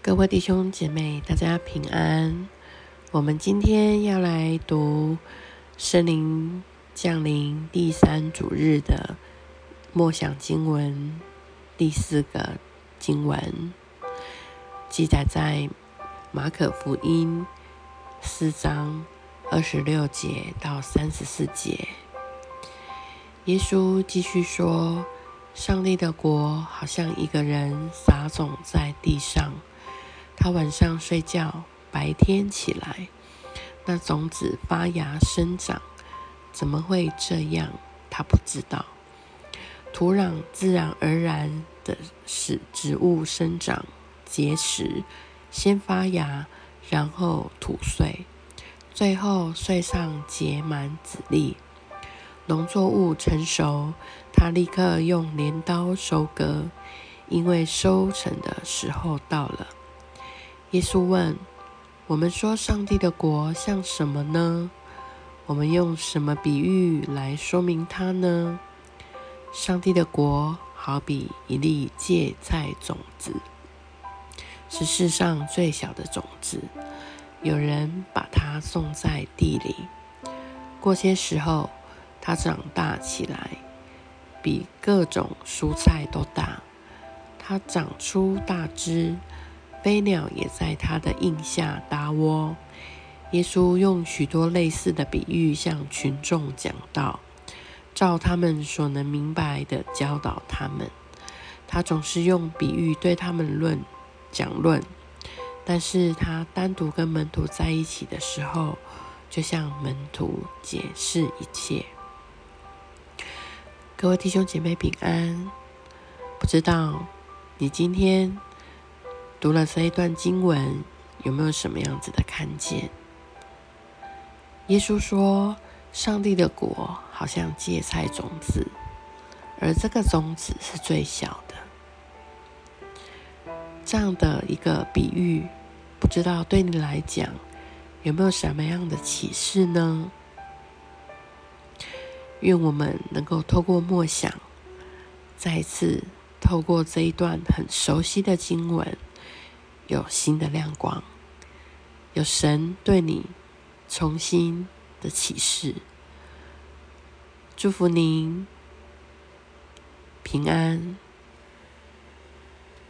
各位弟兄姐妹，大家平安。我们今天要来读圣灵降临第三主日的默想经文，第四个经文记载在马可福音四章二十六节到三十四节。耶稣继续说：“上帝的国好像一个人撒种在地上。”他晚上睡觉，白天起来，那种子发芽生长，怎么会这样？他不知道。土壤自然而然的使植物生长结实，先发芽，然后吐穗，最后穗上结满籽粒。农作物成熟，他立刻用镰刀收割，因为收成的时候到了。耶稣问：“我们说上帝的国像什么呢？我们用什么比喻来说明它呢？上帝的国好比一粒芥菜种子，是世上最小的种子。有人把它种在地里，过些时候，它长大起来，比各种蔬菜都大。它长出大枝。”飞鸟也在他的印下搭窝。耶稣用许多类似的比喻向群众讲道，照他们所能明白的教导他们。他总是用比喻对他们论讲论，但是他单独跟门徒在一起的时候，就向门徒解释一切。各位弟兄姐妹平安。不知道你今天。读了这一段经文，有没有什么样子的看见？耶稣说：“上帝的国好像芥菜种子，而这个种子是最小的。”这样的一个比喻，不知道对你来讲有没有什么样的启示呢？愿我们能够透过默想，再次透过这一段很熟悉的经文。有新的亮光，有神对你重新的启示，祝福您平安。